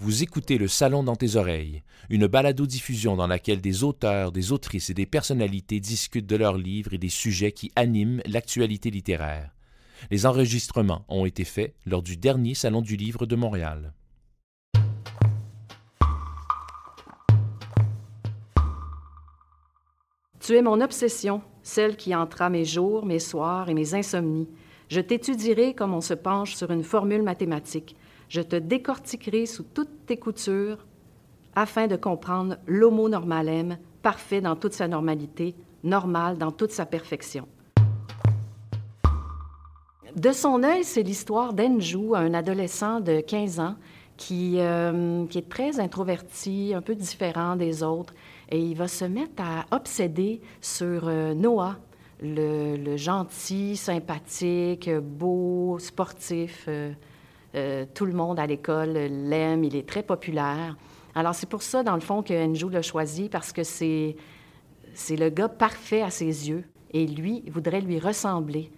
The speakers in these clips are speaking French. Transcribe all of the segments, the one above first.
Vous écoutez Le Salon dans tes oreilles, une balado-diffusion dans laquelle des auteurs, des autrices et des personnalités discutent de leurs livres et des sujets qui animent l'actualité littéraire. Les enregistrements ont été faits lors du dernier Salon du Livre de Montréal. Tu es mon obsession, celle qui entra mes jours, mes soirs et mes insomnies. Je t'étudierai comme on se penche sur une formule mathématique. Je te décortiquerai sous toutes tes coutures afin de comprendre l'homo normalem, parfait dans toute sa normalité, normal dans toute sa perfection. De son œil, c'est l'histoire d'Enju, un adolescent de 15 ans qui, euh, qui, est très introverti, un peu différent des autres, et il va se mettre à obséder sur euh, Noah, le, gentil, sympathique, beau, sportif. Euh, euh, tout le monde à l'école l'aime, il est très populaire. Alors, c'est pour ça, dans le fond, que Enju l'a choisi, parce que c'est, c'est le gars parfait à ses yeux, et lui, voudrait lui ressembler.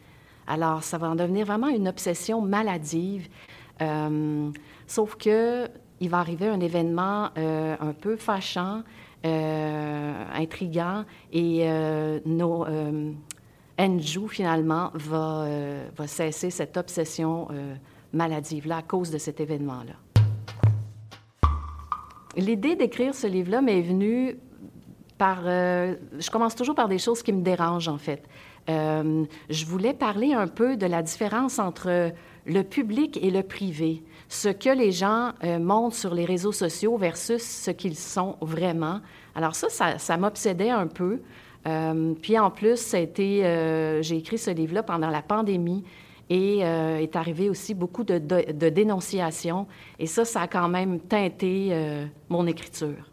Alors, ça va en devenir vraiment une obsession maladive. Euh, sauf que il va arriver un événement euh, un peu fâchant, intriguant, et nos, finalement, va, va cesser cette obsession maladive-là à cause de cet événement-là. L'idée d'écrire ce livre-là m'est venue par... Euh, je commence toujours par des choses qui me dérangent, en fait. Euh, je voulais parler un peu de la différence entre le public et le privé, ce que les gens euh, montrent sur les réseaux sociaux versus ce qu'ils sont vraiment. Alors ça, ça, m'obsédait un peu. Puis en plus, j'ai écrit ce livre-là pendant la pandémie et euh, est arrivé aussi beaucoup de, dénonciations. Et ça, ça a quand même teinté euh, mon écriture.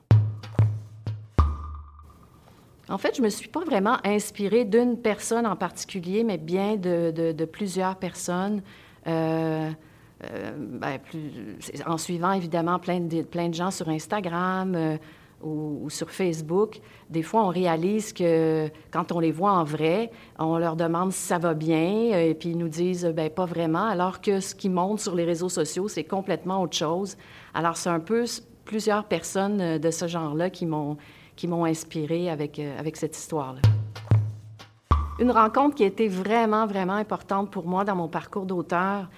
En fait, je ne me suis pas vraiment inspirée d'une personne en particulier, mais bien de, plusieurs personnes. Euh, ben, en suivant évidemment plein de, plein de gens sur Instagram ou, ou, sur Facebook, des fois on réalise que quand on les voit en vrai, on leur demande si ça va bien et puis ils nous disent ben pas vraiment, alors que ce qui monte sur les réseaux sociaux c'est complètement autre chose. Alors c'est un peu plusieurs personnes de ce genre-là qui m'ont inspiré avec, euh, avec cette histoire-là. Une rencontre qui a été vraiment, vraiment importante pour moi dans mon parcours d'auteur,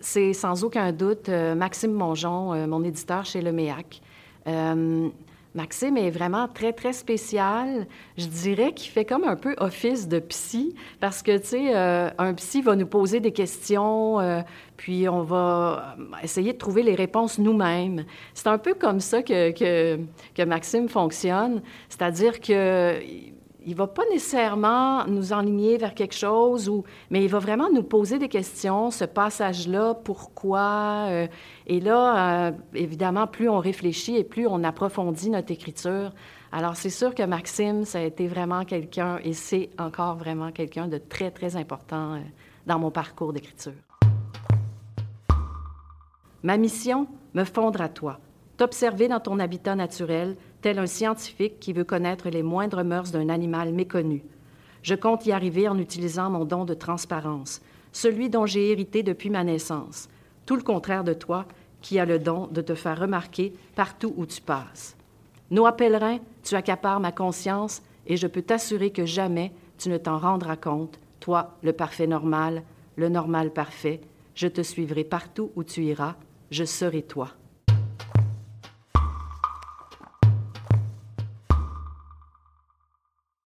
c'est sans aucun doute euh, Maxime Mongeon, euh, mon éditeur chez Le Méac. Euh, Maxime est vraiment très, très spécial. Je dirais qu'il fait comme un peu office de psy, parce que, tu sais, euh, un psy va nous poser des questions, euh, puis on va essayer de trouver les réponses nous-mêmes. C'est un peu comme ça que, que, que Maxime fonctionne, c'est-à-dire que il va pas nécessairement nous enligner vers quelque chose, mais il va vraiment nous poser des questions, ce passage-là, pourquoi. Euh, et là, euh, évidemment, plus on réfléchit et plus on approfondit notre écriture. Alors, c'est sûr que Maxime, ça a été vraiment quelqu'un, et c'est encore vraiment quelqu'un de très, très important euh, dans mon parcours d'écriture. Ma mission, me fondre à toi, t'observer dans ton habitat naturel, tel un scientifique qui veut connaître les moindres mœurs d'un animal méconnu. Je compte y arriver en utilisant mon don de transparence, celui dont j'ai hérité depuis ma naissance, tout le contraire de toi, qui as le don de te faire remarquer partout où tu passes. Noah Pèlerin, tu accapares ma conscience et je peux t'assurer que jamais tu ne t'en rendras compte, toi, le parfait normal, le normal parfait. Je te suivrai partout où tu iras, je serai toi.